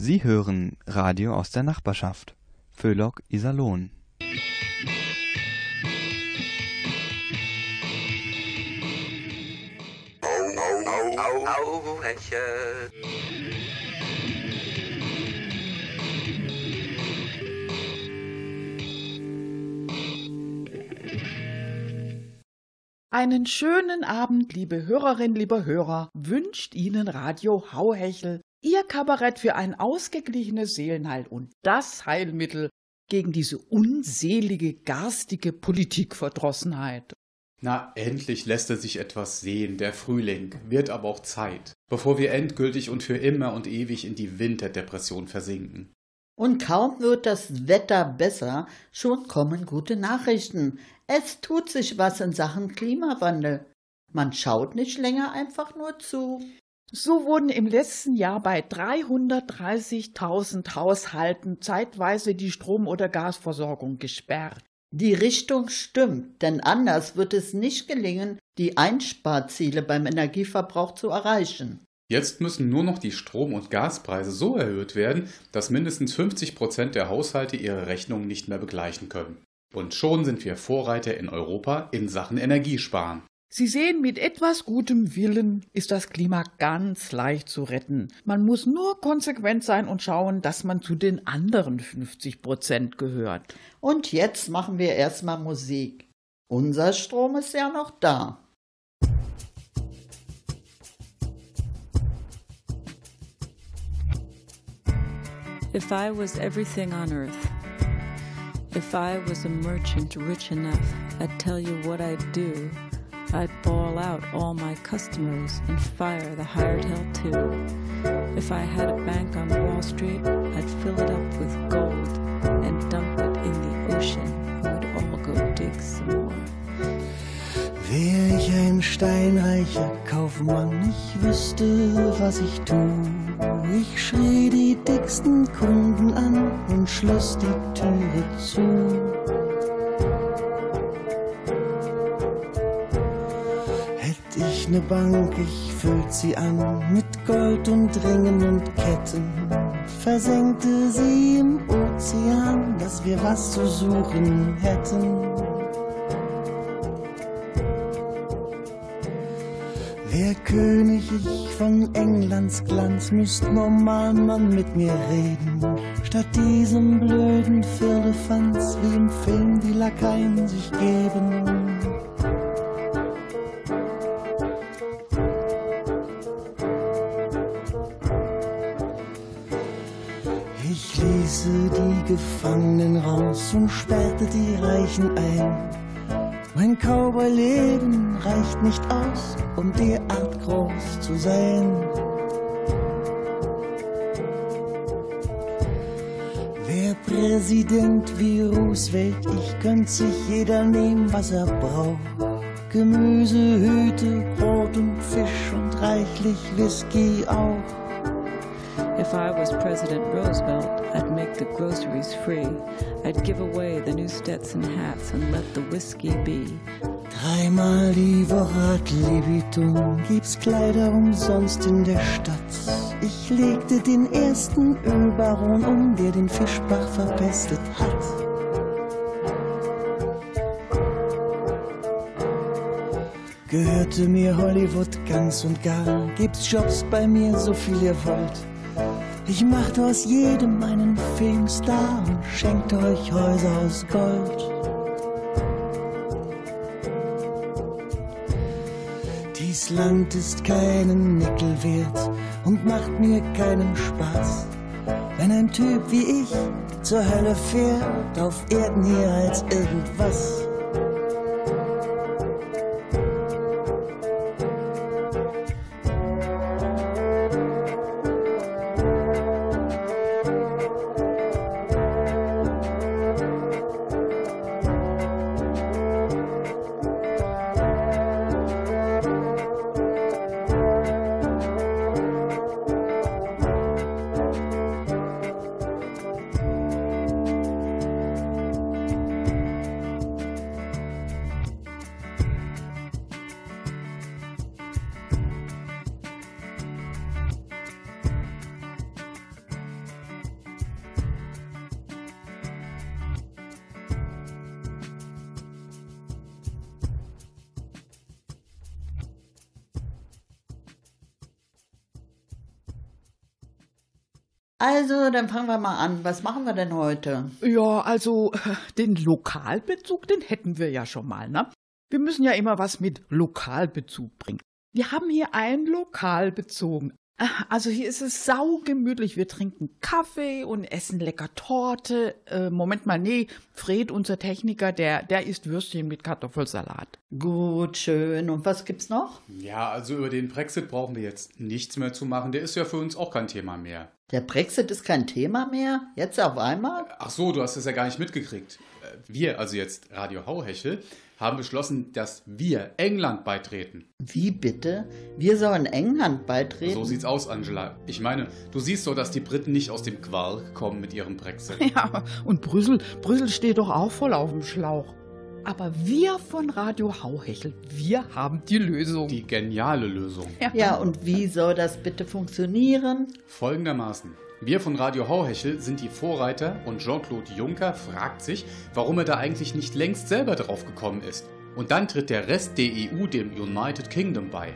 Sie hören Radio aus der Nachbarschaft. Föhlock Iserlohn. Einen schönen Abend, liebe Hörerinnen, liebe Hörer, wünscht Ihnen Radio Hauhechel, Ihr Kabarett für ein ausgeglichenes Seelenheil und das Heilmittel gegen diese unselige, garstige Politikverdrossenheit. Na, endlich lässt er sich etwas sehen, der Frühling, wird aber auch Zeit, bevor wir endgültig und für immer und ewig in die Winterdepression versinken. Und kaum wird das Wetter besser, schon kommen gute Nachrichten. Es tut sich was in Sachen Klimawandel. Man schaut nicht länger einfach nur zu. So wurden im letzten Jahr bei 330.000 Haushalten zeitweise die Strom- oder Gasversorgung gesperrt. Die Richtung stimmt, denn anders wird es nicht gelingen, die Einsparziele beim Energieverbrauch zu erreichen. Jetzt müssen nur noch die Strom- und Gaspreise so erhöht werden, dass mindestens 50 Prozent der Haushalte ihre Rechnungen nicht mehr begleichen können. Und schon sind wir Vorreiter in Europa in Sachen Energiesparen. Sie sehen, mit etwas gutem Willen ist das Klima ganz leicht zu retten. Man muss nur konsequent sein und schauen, dass man zu den anderen 50 Prozent gehört. Und jetzt machen wir erstmal Musik. Unser Strom ist ja noch da. If I was everything on earth, if I was a merchant rich enough, I'd tell you what I'd do. I'd ball out all my customers and fire the hired hell too. If I had a bank on Wall Street, I'd fill it up with gold and dump it in the ocean. We'd all go dig some more. Wär ich ein steinreicher Kaufmann, ich wüsste, was ich tu. Ich schrie die dicksten Kunden an und schloss die Türe zu. Ich ne Bank, ich füllt sie an mit Gold und Ringen und Ketten. Versenkte sie im Ozean, dass wir was zu suchen hätten. Wär König ich von Englands Glanz, müsst normal man mit mir reden. Statt diesem blöden Firlefanz, wie im Film die Lakaien sich geben. Gefangenen raus und sperrte die Reichen ein. Mein Cowboy-Leben reicht nicht aus, um derart groß zu sein. Wer Präsident wie Roosevelt, ich könnt sich jeder nehmen, was er braucht. Gemüse, Hüte, Brot und Fisch und reichlich Whisky auch. If I was President Roosevelt, I'd make the groceries free. I'd give away the new Stetson hats and let the whiskey be. Dreimal die Woche hat Libitum, gibt's Kleider umsonst in der Stadt. Ich legte den ersten Ölbaron um, der den Fischbach verpestet hat. Gehörte mir Hollywood ganz und gar, gibt's Jobs bei mir, so viel ihr wollt. Ich machte aus jedem einen Filmstar und schenkte euch Häuser aus Gold. Dies Land ist keinen Nickel wert und macht mir keinen Spaß. Wenn ein Typ wie ich zur Hölle fährt, auf Erden hier als irgendwas. Also, dann fangen wir mal an. Was machen wir denn heute? Ja, also den Lokalbezug, den hätten wir ja schon mal, ne? Wir müssen ja immer was mit Lokalbezug bringen. Wir haben hier ein Lokal bezogen. Also hier ist es saugemütlich. Wir trinken Kaffee und essen lecker Torte. Äh, Moment mal, nee, Fred, unser Techniker, der, der isst Würstchen mit Kartoffelsalat. Gut, schön. Und was gibt's noch? Ja, also über den Brexit brauchen wir jetzt nichts mehr zu machen. Der ist ja für uns auch kein Thema mehr. Der Brexit ist kein Thema mehr? Jetzt auf einmal? Ach so, du hast es ja gar nicht mitgekriegt. Äh, Wir, also jetzt Radio Hauhechel, haben beschlossen, dass wir England beitreten. Wie bitte? Wir sollen England beitreten? So sieht's aus, Angela. Ich meine, du siehst doch, dass die Briten nicht aus dem Quark kommen mit ihrem Brexit. Ja, und Brüssel, Brüssel steht doch auch voll auf dem Schlauch. Aber wir von Radio Hauhechel, wir haben die Lösung. Die geniale Lösung. Ja, und wie soll das bitte funktionieren? Folgendermaßen. Wir von Radio Hauhechel sind die Vorreiter und Jean-Claude Juncker fragt sich, warum er da eigentlich nicht längst selber drauf gekommen ist. Und dann tritt der Rest der EU dem United Kingdom bei.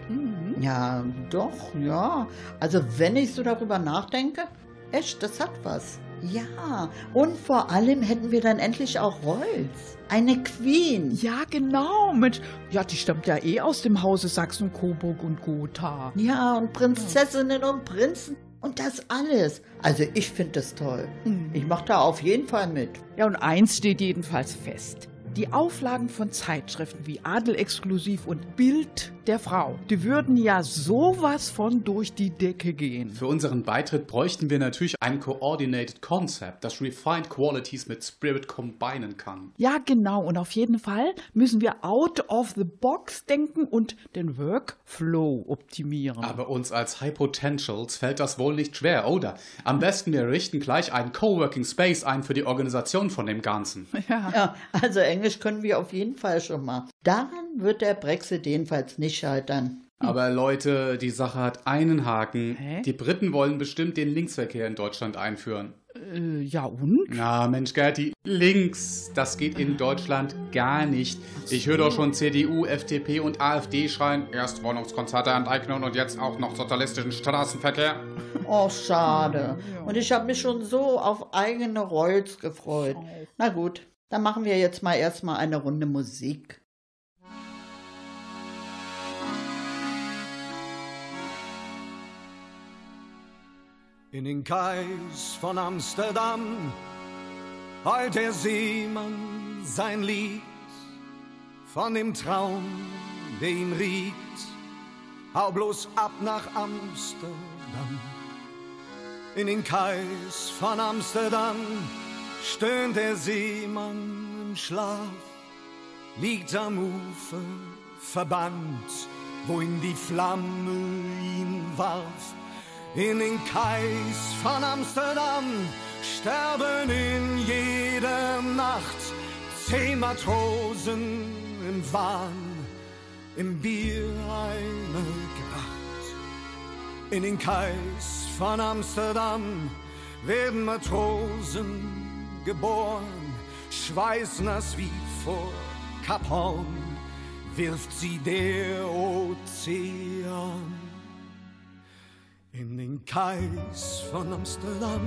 Ja, doch, ja. Also, wenn ich so darüber nachdenke, echt, das hat was. Ja, und vor allem hätten wir dann endlich auch Rolls. Eine Queen. Ja, genau, Mensch. Ja, die stammt ja eh aus dem Hause Sachsen, Coburg und Gotha. Ja, und Prinzessinnen und Prinzen. Und das alles. Also, ich finde das toll. Ich mache da auf jeden Fall mit. Ja, und eins steht jedenfalls fest. Die Auflagen von Zeitschriften wie Adel Exklusiv und Bild der Frau, die würden ja sowas von durch die Decke gehen. Für unseren Beitritt bräuchten wir natürlich ein Coordinated Concept, das Refined Qualities mit Spirit kombinieren kann. Ja, genau. Und auf jeden Fall müssen wir out of the box denken und den Workflow optimieren. Aber uns als High Potentials fällt das wohl nicht schwer, oder? Am besten wir richten gleich einen Coworking Space ein für die Organisation von dem Ganzen. Ja, also Englisch können wir auf jeden Fall schon mal. Daran wird der Brexit jedenfalls nicht scheitern. Aber Leute, die Sache hat einen Haken. Hä? Die Briten wollen bestimmt den Linksverkehr in Deutschland einführen. Äh, ja, und? Na, Mensch, Gerti, links, das geht in Deutschland gar nicht. Ich höre doch schon CDU, FDP und AfD schreien, erst Wohnungskonzerte enteignen und jetzt auch noch sozialistischen Straßenverkehr. Oh, schade. Und ich habe mich schon so auf eigene Rolls gefreut. Na gut, dann machen wir jetzt mal erstmal eine Runde Musik. In den Kais von Amsterdam heult der Seemann sein Lied von dem Traum, der ihn riet. Hau bloß ab nach Amsterdam. In den Kais von Amsterdam stöhnt der Seemann im Schlaf, liegt am Ufer verbannt, wohin die Flamme ihn warf. In den Kais von Amsterdam sterben in jeder Nacht zehn Matrosen im Wahn, im Bier eine Gracht. In den Kais von Amsterdam werden Matrosen geboren, schweißnass wie vor Kap Horn, wirft sie der Ozean. In den Kais von Amsterdam.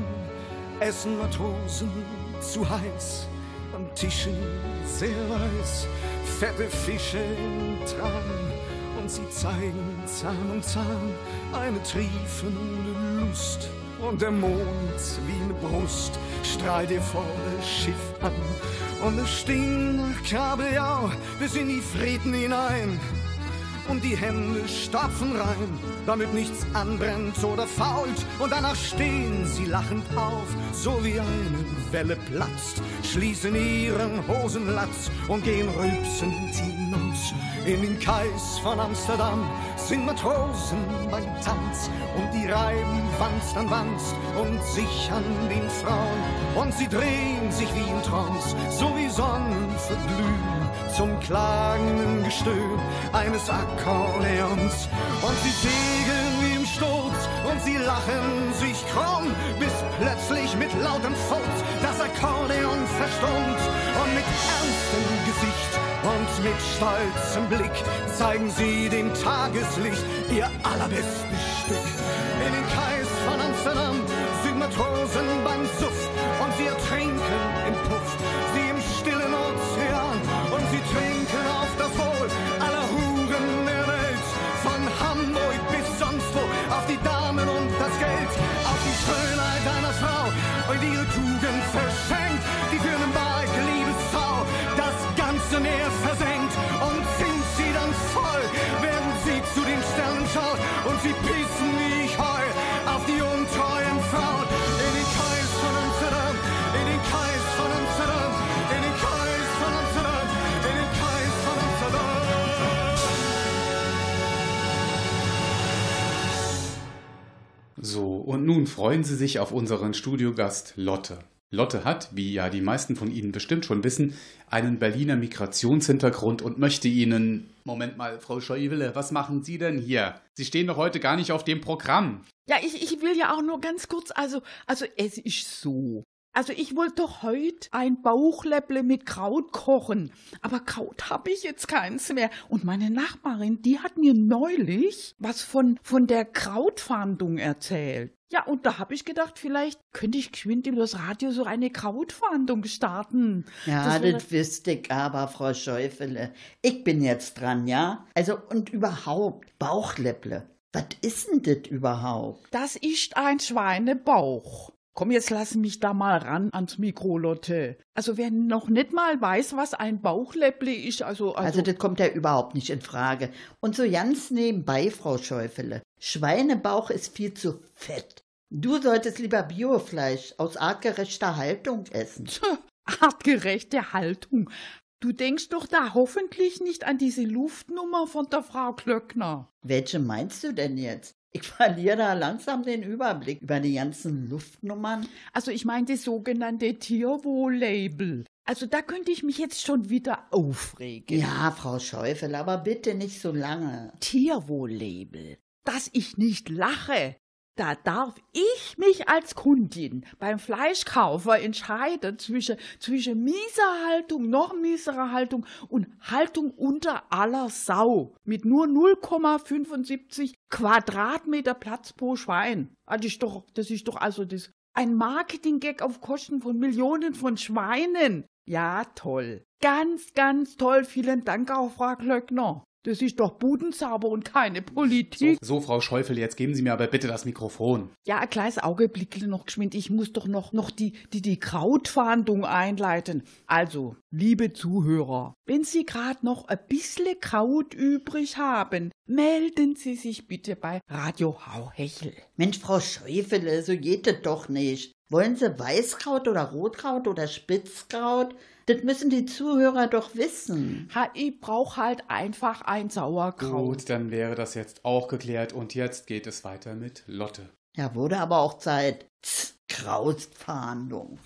Essen Matrosen zu heiß, am Tischen sehr weiß, fette Fische im Tran und sie zeigen Zahn um Zahn eine triefende Lust. Und der Mond wie eine Brust strahlt ihr vor das Schiff an. Und es stinkt nach Kabeljau bis in die Frieden hinein und die Hände stopfen rein, damit nichts anbrennt oder fault. Und danach stehen sie lachend auf, so wie eine Welle platzt, schließen ihren Hosenlatz und gehen rülpsend hinaus. In den Kais von Amsterdam sind Matrosen beim Tanz und die reiben Wanst an Wanst und sich an den Frauen. Und sie drehen sich wie in Trance, so wie Sonnen verglühen zum klagenden Gestöhn eines Akkordeons. Und sie segeln wie im Sturz und sie lachen sich krumm, bis plötzlich mit lautem Furz das Akkordeon verstummt. Und mit ernstem Gesicht und mit stolzem Blick zeigen sie dem Tageslicht ihr allerbestes Stück. In den Kais von Amsterdam sind Matrosen wird freuen Sie sich auf unseren Studiogast Lotte. Lotte hat, wie ja die meisten von Ihnen bestimmt schon wissen, einen Berliner Migrationshintergrund und möchte Ihnen. Moment mal, Frau Scheuwille, was machen Sie denn hier? Sie stehen doch heute gar nicht auf dem Programm. Ja, ich, ich will ja auch nur ganz kurz, also, also es ist so. Also ich wollte doch heute ein Bauchläpple mit Kraut kochen, aber Kraut habe ich jetzt keins mehr. Und meine Nachbarin, die hat mir neulich was von, von der Krautfahndung erzählt. Ja, und da habe ich gedacht, vielleicht könnte ich geschwind über das Radio so eine Krautfahndung starten. Ja, Das das, wüsste ich aber, Frau Schäufele. Ich bin jetzt dran, ja? Also, und überhaupt, Bauchläpple. Was ist denn das überhaupt? Das ist ein Schweinebauch. Komm, jetzt lass mich da mal ran ans Mikro, Lotte. Also wer noch nicht mal weiß, was ein Bauchläpple ist, also... Also, Also, das kommt ja überhaupt nicht in Frage. Und so ganz nebenbei, Frau Schäufele. Schweinebauch ist viel zu fett. Du solltest lieber Biofleisch aus artgerechter Haltung essen. artgerechte Haltung. Du denkst doch da hoffentlich nicht an diese Luftnummer von der Frau Klöckner. Welche meinst du denn jetzt? Ich verliere da langsam den Überblick über die ganzen Luftnummern. Also ich meine das sogenannte Tierwohl-Label. Also da könnte ich mich jetzt schon wieder aufregen. Ja, Frau Schäufele, aber bitte nicht so lange. Tierwohl-Label. Dass ich nicht lache. Da darf ich mich als Kundin beim Fleischkaufer entscheiden zwischen, zwischen mieser Haltung, noch mieserer Haltung und Haltung unter aller Sau. Mit nur 0,75 Quadratmeter Platz pro Schwein. Ah, Das ist doch, das ist doch also das, ein Marketing-Gag auf Kosten von Millionen von Schweinen. Ja, toll. Ganz, ganz toll. Vielen Dank auch, Frau Klöckner. Das ist doch Budenzauber und keine So, Politik. so, Frau Schäufele, jetzt geben Sie mir aber bitte das Mikrofon. Ja, ein kleines Augenblickle noch geschwind. Ich muss doch noch, noch die, die, die Krautfahndung einleiten. Also, liebe Zuhörer, wenn Sie gerade noch ein bisschen Kraut übrig haben, melden Sie sich bitte bei Radio Hauhechel. Mensch, Frau Schäufele, so geht das doch nicht. Wollen Sie Weißkraut oder Rotkraut oder Spitzkraut? Das müssen die Zuhörer doch wissen. Ha, ich brauch halt einfach ein Sauerkraut. Gut, dann wäre das jetzt auch geklärt und jetzt geht es weiter mit Lotte. Ja, wurde aber auch Zeit. Krautfahndung.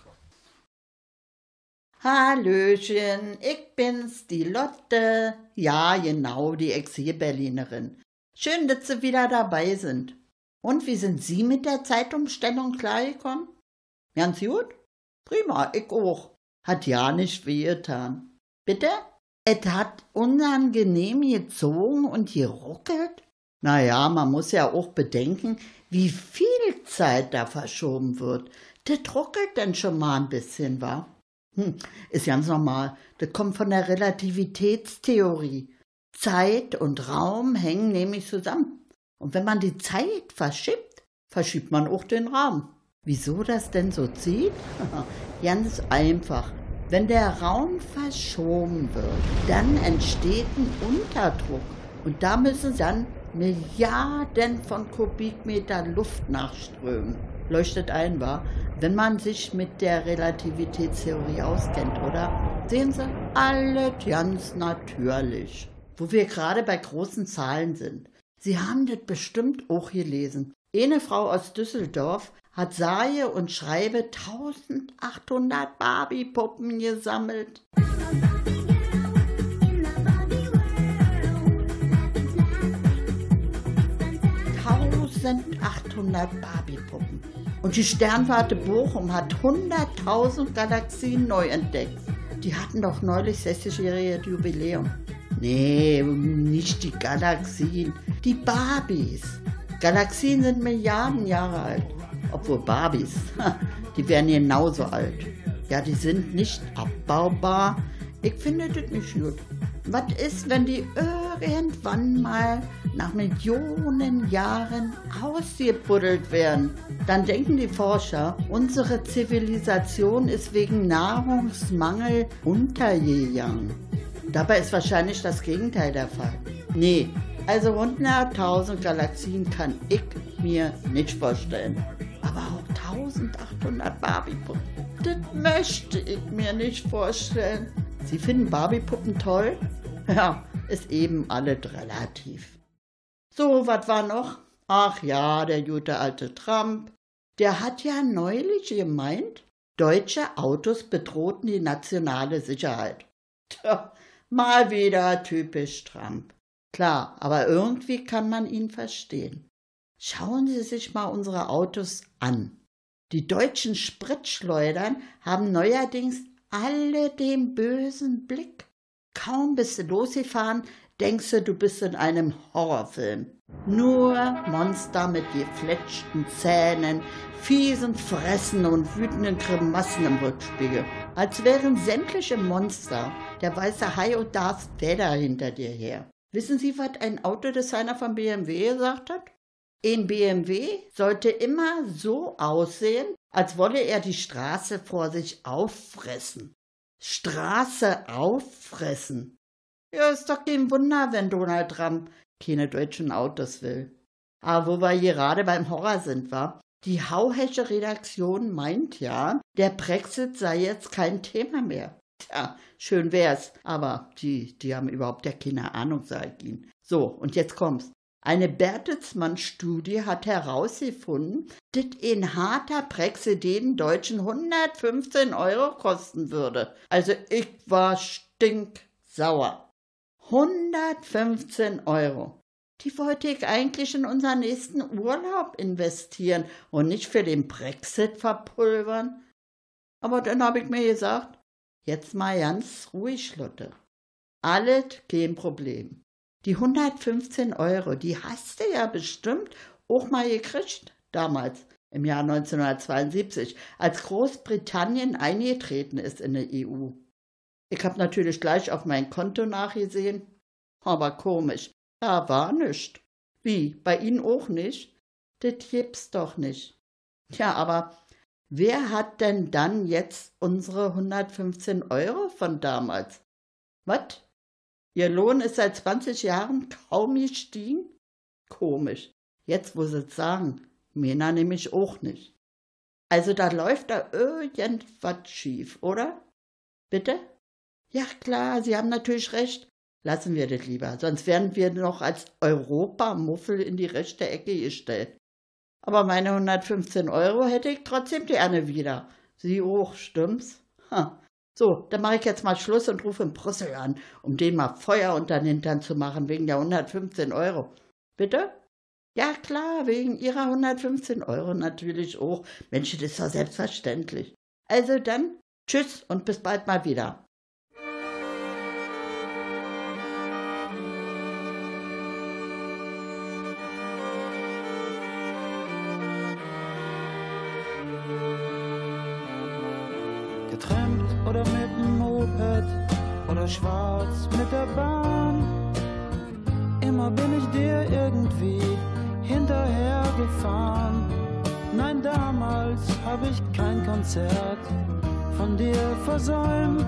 Hallöchen, ich bin's, die Lotte. Ja, genau, die Exil-Berlinerin. Schön, dass Sie wieder dabei sind. Und wie sind Sie mit der Zeitumstellung klargekommen? Ganz gut? Prima, ich auch. Hat ja nicht wehgetan. Bitte? Es hat unangenehm gezogen und geruckelt? Naja, man muss ja auch bedenken, wie viel Zeit da verschoben wird. Das ruckelt dann schon mal ein bisschen, wa? Hm, ist ganz normal. Das kommt von der Relativitätstheorie. Zeit und Raum hängen nämlich zusammen. Und wenn man die Zeit verschiebt, verschiebt man auch den Raum. Wieso das denn so zieht? Ganz einfach. Wenn der Raum verschoben wird, dann entsteht ein Unterdruck. Und da müssen dann Milliarden von Kubikmeter Luft nachströmen. Leuchtet ein, war, wenn man sich mit der Relativitätstheorie auskennt, oder? Sehen Sie, alles ganz natürlich. Wo wir gerade bei großen Zahlen sind. Sie haben das bestimmt auch gelesen. Eine Frau aus Düsseldorf hat sage und schreibe 1800 Barbie-Puppen gesammelt. 1800 Barbie-Puppen. Und die Sternwarte Bochum hat 100.000 Galaxien neu entdeckt. Die hatten doch neulich 60-jähriges Jubiläum. Nee, nicht die Galaxien, die Barbies. Galaxien sind Milliarden Jahre alt. Obwohl Barbies, die werden genauso alt. Ja, die sind nicht abbaubar. Ich finde das nicht gut. Was ist, wenn die irgendwann mal nach Millionen Jahren ausgebuddelt werden. Dann denken die Forscher, unsere Zivilisation ist wegen Nahrungsmangel untergegangen. Dabei ist wahrscheinlich das Gegenteil der Fall. Nee, also 100.000 Galaxien kann ich mir nicht vorstellen. Aber auch 1800 Barbie-Puppen, das möchte ich mir nicht vorstellen. Sie finden Barbie-Puppen toll? Ja, ist eben alles relativ. So, was war noch? Ach ja, der gute alte Trump. Der hat ja neulich gemeint, deutsche Autos bedrohten die nationale Sicherheit. Tja, mal wieder typisch Trump. Klar, aber irgendwie kann man ihn verstehen. Schauen Sie sich mal unsere Autos an. Die deutschen Spritschleudern haben neuerdings alle den bösen Blick. Kaum bist du losgefahren, denkst du, du bist in einem Horrorfilm. Nur Monster mit gefletschten Zähnen, fiesen Fressen und wütenden Grimassen im Rückspiegel. Als wären sämtliche Monster der weiße Hai und Darth Vader hinter dir her. Wissen Sie, was ein Autodesigner von BMW gesagt hat? Ein BMW sollte immer so aussehen, als wolle er die Straße vor sich auffressen. Straße auffressen. Ja, ist doch kein Wunder, wenn Donald Trump keine deutschen Autos will. Aber wo wir gerade beim Horror sind, war, die hauhesche Redaktion meint ja, der Brexit sei jetzt kein Thema mehr. Tja, schön wär's, aber die, die haben überhaupt ja keine Ahnung, sag ich Ihnen. So, und jetzt kommt's. Eine Bertelsmann-Studie hat herausgefunden, dass ein harter Brexit den Deutschen 115 Euro kosten würde. Also ich war stinksauer. 115 Euro. Die wollte ich eigentlich in unseren nächsten Urlaub investieren und nicht für den Brexit verpulvern. Aber dann habe ich mir gesagt, jetzt mal ganz ruhig, Lotte. Alles kein Problem. Die 115 Euro, die hast du ja bestimmt auch mal gekriegt, damals, im Jahr 1972, als Großbritannien eingetreten ist in die EU. Ich habe natürlich gleich auf mein Konto nachgesehen, aber komisch, da war nichts. Wie, bei Ihnen auch nicht? Das gibt's doch nicht. Tja, aber wer hat denn dann jetzt unsere 115 Euro von damals? Was? Ihr Lohn ist seit 20 Jahren kaum gestiegen? Komisch. Jetzt, wo Sie es sagen, Mena nämlich auch nicht. Also da läuft da irgendwas schief, oder? Bitte? Ja klar, Sie haben natürlich recht. Lassen wir das lieber, sonst werden wir noch als Europamuffel in die rechte Ecke gestellt. Aber meine 115 Euro hätte ich trotzdem gerne wieder. Sie auch, stimmt's? Ha. So, dann mache ich jetzt mal Schluss und rufe in Brüssel an, um den mal Feuer unter den Hintern zu machen, wegen der 115 Euro. Bitte? Ja, klar, wegen Ihrer 115 Euro natürlich auch. Mensch, das ist doch selbstverständlich. Also dann, tschüss und bis bald mal wieder. Schwarz mit der Bahn. Immer bin ich dir irgendwie hinterhergefahren. Nein, damals hab ich kein Konzert von dir versäumt.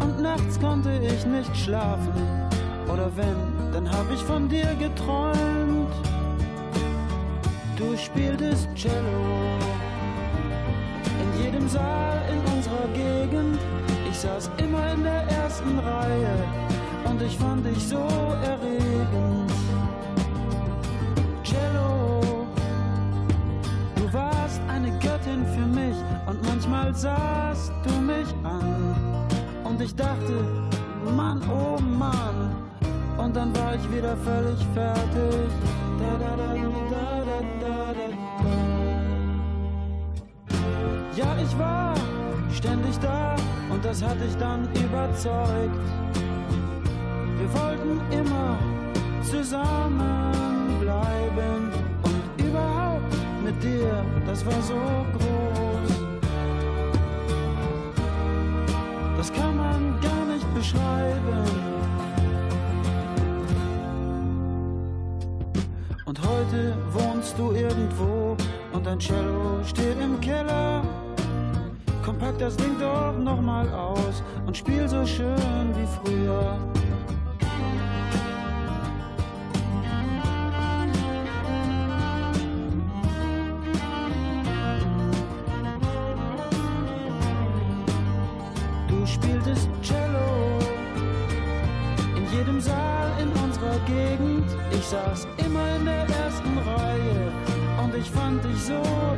Und nachts konnte ich nicht schlafen. Oder wenn, dann hab ich von dir geträumt. Du spieltest Cello in jedem Saal saß immer in der ersten Reihe und ich fand dich so erregend. Cello, du warst eine Göttin für mich und manchmal sahst du mich an und ich dachte, Mann, oh Mann, und dann war ich wieder völlig fertig. Das hat dich dann überzeugt. Wir wollten immer zusammen bleiben und überhaupt mit dir, das war so groß. Das kann man gar nicht beschreiben. dachte, wohnst du irgendwo und dein Cello steht im Keller. Pack das Ding doch nochmal aus und spiel so schön wie früher. Du spieltest Cello in jedem Saal in unserer Gegend. Ich saß immer in der ersten Reihe und ich fand dich so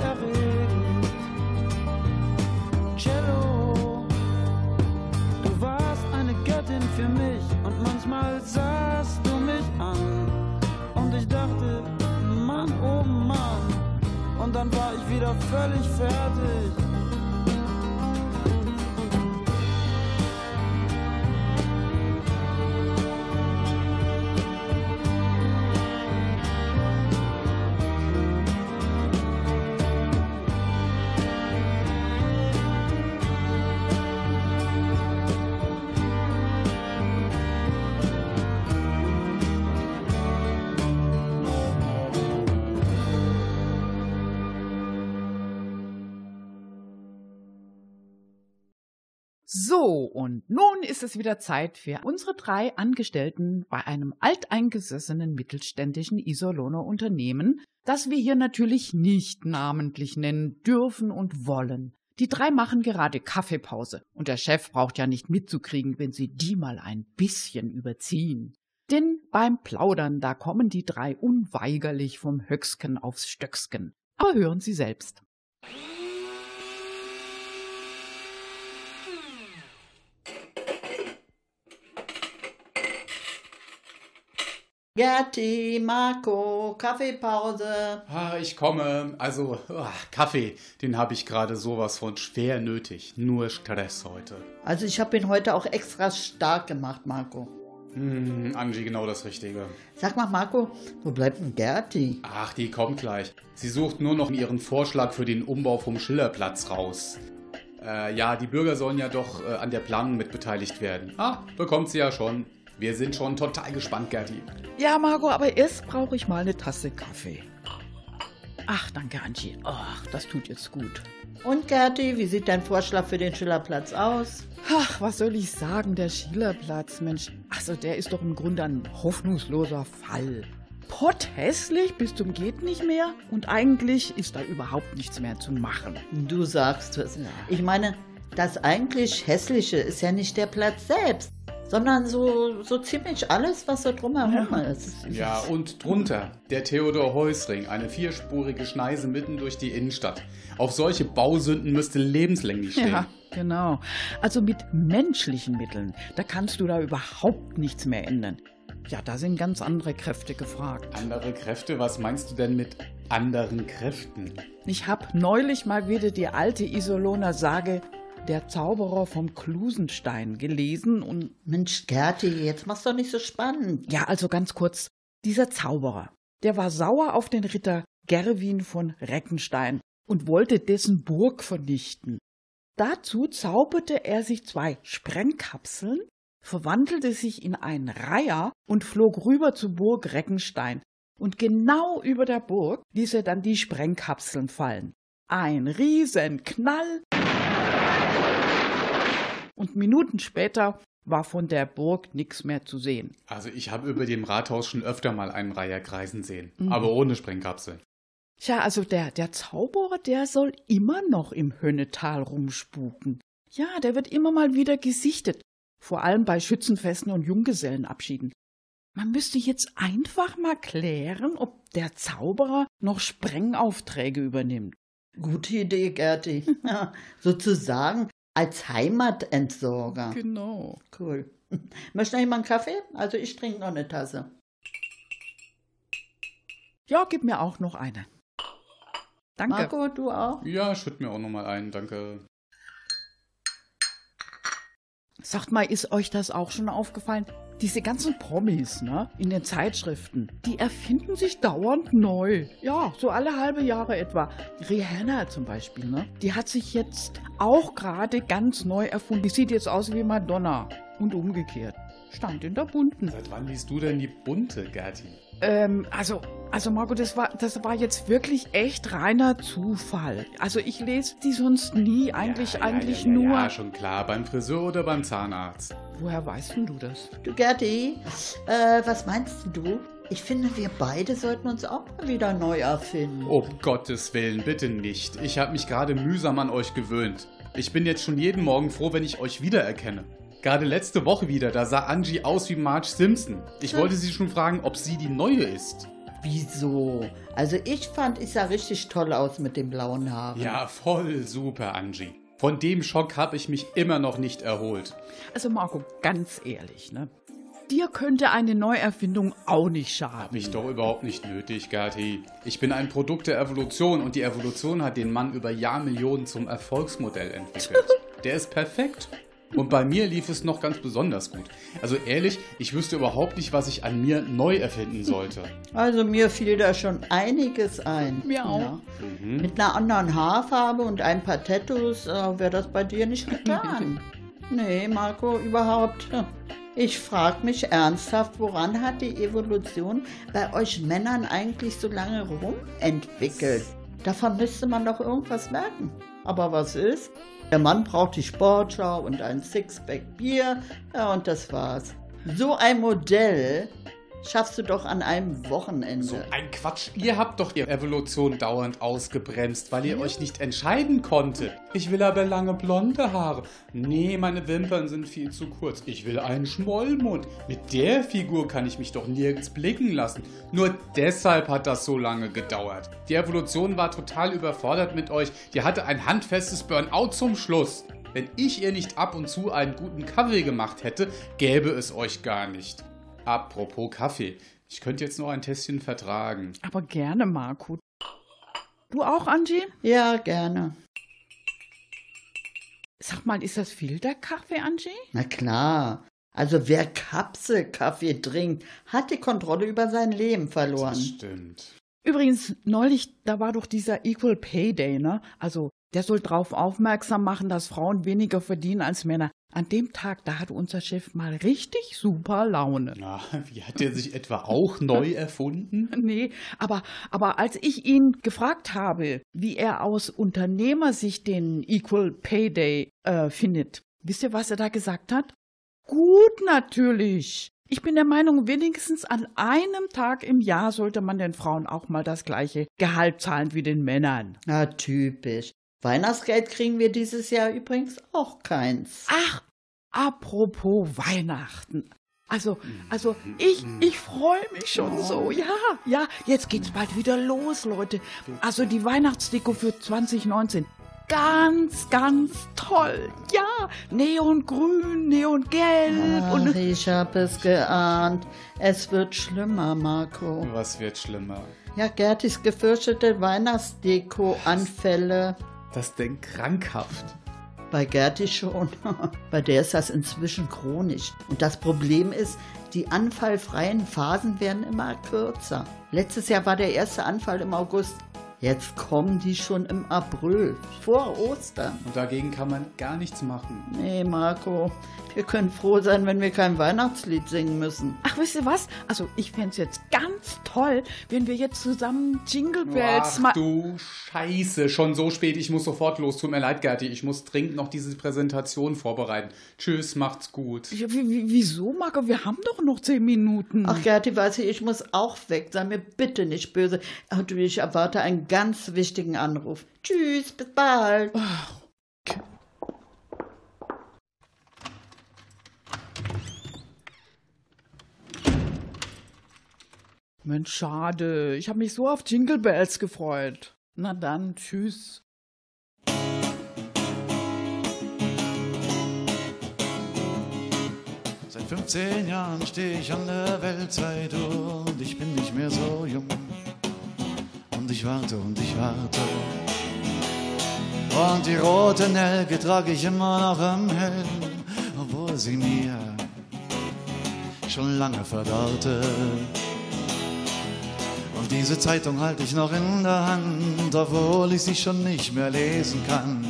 und nun ist es wieder Zeit für unsere drei Angestellten bei einem alteingesessenen mittelständischen Iserlohner Unternehmen, das wir hier natürlich nicht namentlich nennen dürfen und wollen. Die drei machen gerade Kaffeepause und der Chef braucht ja nicht mitzukriegen, wenn sie die mal ein bisschen überziehen. Denn beim Plaudern, da kommen die drei unweigerlich vom Höcksken aufs Stöcksken. Aber hören Sie selbst. Gerti, Marco, Kaffeepause. Ah, ich komme. Also, ah, Kaffee, den habe ich gerade sowas von schwer nötig. Nur Stress heute. Also ich habe ihn heute auch extra stark gemacht, Marco. Hm, Angie, genau das Richtige. Sag mal, Marco, wo bleibt denn Gerti? Ach, die kommt gleich. Sie sucht nur noch ihren Vorschlag für den Umbau vom Schillerplatz raus. Äh, ja, die Bürger sollen ja doch äh, an der Planung mit beteiligt werden. Ah, bekommt sie ja schon. Wir sind schon total gespannt, Gerti. Ja, Margot, aber erst brauche ich mal eine Tasse Kaffee. Ach, danke, Angie. Ach, das tut jetzt gut. Und Gerti, wie sieht dein Vorschlag für den Schillerplatz aus? Ach, was soll ich sagen, der Schillerplatz, Mensch. Also, der ist doch im Grunde ein hoffnungsloser Fall. Potthässlich bis zum geht nicht mehr und eigentlich ist da überhaupt nichts mehr zu machen. Du sagst es. Ich meine, das eigentlich Hässliche ist ja nicht der Platz selbst, sondern so, so ziemlich alles, was da drumherum ist. Ja, und drunter der Theodor-Heuss-Ring, eine vierspurige Schneise mitten durch die Innenstadt. Auf solche Bausünden müsste lebenslänglich stehen. Ja, genau. Also mit menschlichen Mitteln, da kannst du da überhaupt nichts mehr ändern. Ja, da sind ganz andere Kräfte gefragt. Andere Kräfte? Was meinst du denn mit anderen Kräften? Ich hab neulich mal wieder die alte Isoloner Sage Der Zauberer vom Klusenstein gelesen und Mensch, Gerti, jetzt mach's doch nicht so spannend. ja, also ganz kurz, dieser Zauberer, der war sauer auf den Ritter Gerwin von Reckenstein und wollte dessen Burg vernichten. Dazu zauberte er sich zwei Sprengkapseln, verwandelte sich in einen Reiher und flog rüber zur Burg Reckenstein. Und genau über der Burg ließ er dann die Sprengkapseln fallen. Ein Riesenknall. Und Minuten später war von der Burg nichts mehr zu sehen. Also ich habe über dem Rathaus schon öfter mal einen Reiher kreisen sehen, aber ohne Sprengkapsel. Tja, also der, der Zauberer, der soll immer noch im Hönnetal rumspuken. Ja, der wird immer mal wieder gesichtet, vor allem bei Schützenfesten und Junggesellenabschieden. Man müsste jetzt einfach mal klären, ob der Zauberer noch Sprengaufträge übernimmt. Gute Idee, Gerti. Ja, Sozusagen als Heimatentsorger. Genau. Cool. Möchte noch jemand einen Kaffee? Also ich trinke noch eine Tasse. Ja, gib mir auch noch eine. Danke. Marco, du auch? Ja, schütt mir auch nochmal ein, danke. Sagt mal, ist euch das auch schon aufgefallen? Diese ganzen Promis, ne, in den Zeitschriften, die erfinden sich dauernd neu. Ja, so alle halbe Jahre etwa. Rihanna zum Beispiel, ne, die hat sich jetzt auch gerade ganz neu erfunden. Die sieht jetzt aus wie Madonna und umgekehrt. Stand in der bunten. Seit wann liest du denn die bunte, Gerti? Ähm, also, also Marco, das war, das war jetzt wirklich echt reiner Zufall. Also ich lese die sonst nie, eigentlich, ja, eigentlich ja, ja, nur. Ja, schon klar, beim Friseur oder beim Zahnarzt. Woher weißt denn du das? Du Gerti, äh, was meinst du? Ich finde, wir beide sollten uns auch mal wieder neu erfinden. Um Gottes Willen, bitte nicht. Ich habe mich gerade mühsam an euch gewöhnt. Ich bin jetzt schon jeden Morgen froh, wenn ich euch wiedererkenne. Gerade letzte Woche wieder, da sah Angie aus wie Marge Simpson. Ich wollte sie schon fragen, ob sie die neue ist. Wieso? Also ich fand, ich sah richtig toll aus mit den blauen Haaren. Ja, voll super, Angie. Von dem Schock habe ich mich immer noch nicht erholt. Also Marco, ganz ehrlich, ne? Dir könnte eine Neuerfindung auch nicht Hab schaden. ich doch überhaupt nicht nötig, Gerti. Ich bin ein Produkt der Evolution und die Evolution hat den Mann über Jahrmillionen zum Erfolgsmodell entwickelt. Der ist perfekt. Und bei mir lief es noch ganz besonders gut. Also ehrlich, ich wüsste überhaupt nicht, was ich an mir neu erfinden sollte. Also mir fiel da schon einiges ein. Mir auch. Ja. Mit einer anderen Haarfarbe und ein paar Tattoos äh, wäre das bei dir nicht getan. nee, Marco, überhaupt. Ich frage mich ernsthaft, woran hat die Evolution bei euch Männern eigentlich so lange rumentwickelt? Davon müsste man doch irgendwas merken. Aber was ist? Der Mann braucht die Sportschau und ein Sixpack Bier. Ja, und das war's. So ein Modell schaffst du doch an einem Wochenende. So ein Quatsch. Ihr habt doch die Evolution dauernd ausgebremst, weil ihr euch nicht entscheiden konntet. Ich will aber lange blonde Haare. Nee, meine Wimpern sind viel zu kurz. Ich will einen Schmollmund. Mit der Figur kann ich mich doch nirgends blicken lassen. Nur deshalb hat das so lange gedauert. Die Evolution war total überfordert mit euch. Die hatte ein handfestes Burnout zum Schluss. Wenn ich ihr nicht ab und zu einen guten Kaffee gemacht hätte, gäbe es euch gar nicht. Apropos Kaffee. Ich könnte jetzt noch ein Tässchen vertragen. Aber gerne, Marco. Du auch, Angie? Ja, gerne. Sag mal, ist das Filterkaffee, Angie? Na klar. Also wer Kapselkaffee trinkt, hat die Kontrolle über sein Leben verloren. Das stimmt. Übrigens, neulich, da war doch dieser Equal Pay Day, ne? Also, der soll darauf aufmerksam machen, dass Frauen weniger verdienen als Männer. An dem Tag, da hatte unser Chef mal richtig super Laune. Na, wie hat er sich etwa auch neu erfunden? Nee, aber, aber als ich ihn gefragt habe, wie er aus Unternehmersicht den Equal Pay Day äh, findet, wisst ihr, was er da gesagt hat? Gut, natürlich. Ich bin der Meinung, wenigstens an einem Tag im Jahr sollte man den Frauen auch mal das gleiche Gehalt zahlen wie den Männern. Na, typisch. Weihnachtsgeld kriegen wir dieses Jahr übrigens auch keins. Ach, apropos Weihnachten. Also, also ich, ich freue mich schon so. Ja, ja, jetzt geht's bald wieder los, Leute. Also die Weihnachtsdeko für 2019. Ganz, ganz toll. Ja, Neongrün, Neongelb Ach, und ich habe es geahnt. Es wird schlimmer, Marco. Was wird schlimmer? Ja, Gertis gefürchtete Weihnachtsdeko-Anfälle. Das denn krankhaft? Bei Gerti schon. Bei der ist das inzwischen chronisch. Und das Problem ist, die anfallfreien Phasen werden immer kürzer. Letztes Jahr war der erste Anfall im August. Jetzt kommen die schon im April, vor Ostern. Und dagegen kann man gar nichts machen. Nee, Marco, wir können froh sein, wenn wir kein Weihnachtslied singen müssen. Ach, wisst ihr was? Also ich fänd's jetzt ganz toll, wenn wir jetzt zusammen Jingle Bells Ach mal... du Scheiße, schon so spät, ich muss sofort los. Tut mir leid, Gerti, ich muss dringend noch diese Präsentation vorbereiten. Tschüss, macht's gut. Ja, wie- wie- Wieso, Marco? Wir haben doch noch zehn Minuten. Ach, Gerti, weiß ich, ich muss auch weg. Sei mir bitte nicht böse. Ach, du, ich erwarte einen ganz wichtigen Anruf. Tschüss, bis bald. Mensch, schade. Ich habe mich so auf Jingle Bells gefreut. Na dann, tschüss. Seit 15 Jahren stehe ich an der Weltzeitung und ich bin nicht mehr so jung. Und ich warte und ich warte. Und die rote Nelke trage ich immer noch am Helm, obwohl sie mir schon lange verdorrte. Und diese Zeitung halte ich noch in der Hand, obwohl ich sie schon nicht mehr lesen kann.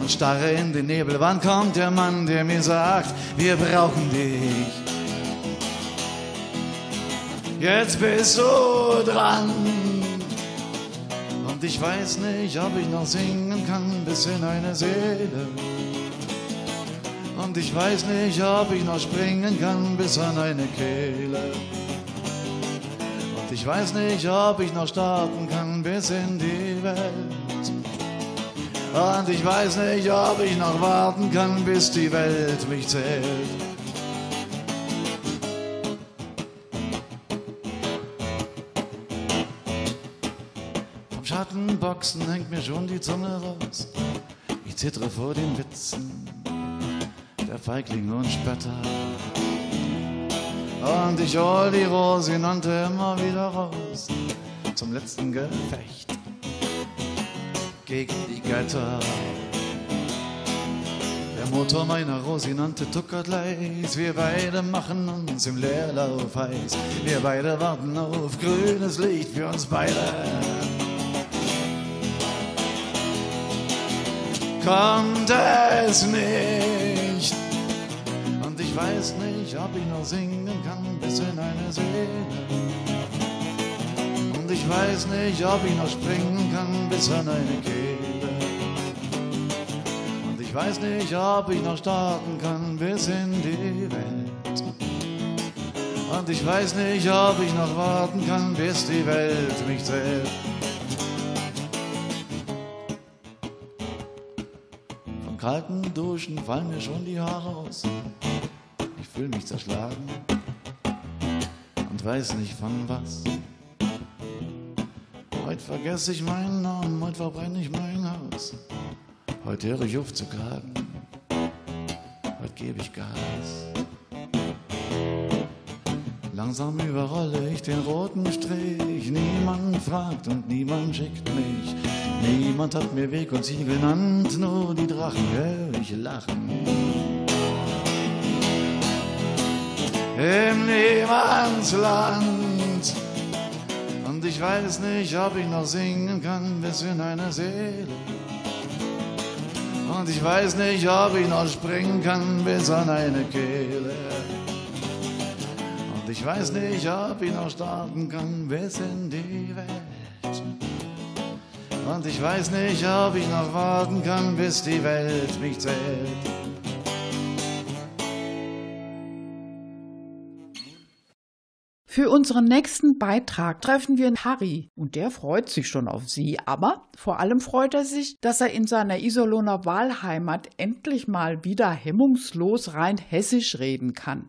Und starre in den Nebel, wann kommt der Mann, der mir sagt, wir brauchen dich. jetzt bist du dran. Und ich weiß nicht, ob ich noch singen kann bis in eine Seele. Und ich weiß nicht, ob ich noch springen kann bis an eine Kehle. Und ich weiß nicht, ob ich noch starten kann bis in die Welt. Und ich weiß nicht, ob ich noch warten kann, bis die Welt mich zählt. Vom Schattenboxen hängt mir schon die Zunge raus. Ich zittere vor den Witzen der Feigling und Spötter. Und ich hol die Rosinante immer wieder raus zum letzten Gefecht gegen die Götter. Der Motor meiner Rosinante tuckert leis, wir beide machen uns im Leerlauf heiß. Wir beide warten auf grünes Licht für uns beide. Kommt es nicht, und ich weiß nicht, ob ich noch singen kann bis in eine Seele. Und ich weiß nicht, ob ich noch springen kann bis an eine Kehle. Und ich weiß nicht, ob ich noch starten kann bis in die Welt. Und ich weiß nicht, ob ich noch warten kann, bis die Welt mich zählt. Vom kalten Duschen fallen mir schon die Haare aus. Ich fühle mich zerschlagen und weiß nicht von was. Heute vergesse ich meinen Namen, heute verbrenne ich mein Haus. Heute höre ich auf zu klagen, heute gebe ich Gas. Langsam überrolle ich den roten Strich. Niemand fragt und niemand schickt mich. Niemand hat mir Weg und Ziel genannt, nur die Drachen höre ich lachen. Im Niemandsland. Und ich weiß nicht, ob ich noch singen kann bis in eine Seele. Und ich weiß nicht, ob ich noch springen kann bis an eine Kehle. Und ich weiß nicht, ob ich noch starten kann bis in die Welt. Und ich weiß nicht, ob ich noch warten kann, bis die Welt mich zählt. Für unseren nächsten Beitrag treffen wir Harry und der freut sich schon auf Sie, aber vor allem freut er sich, dass er in seiner Isoloner Wahlheimat endlich mal wieder hemmungslos rein hessisch reden kann.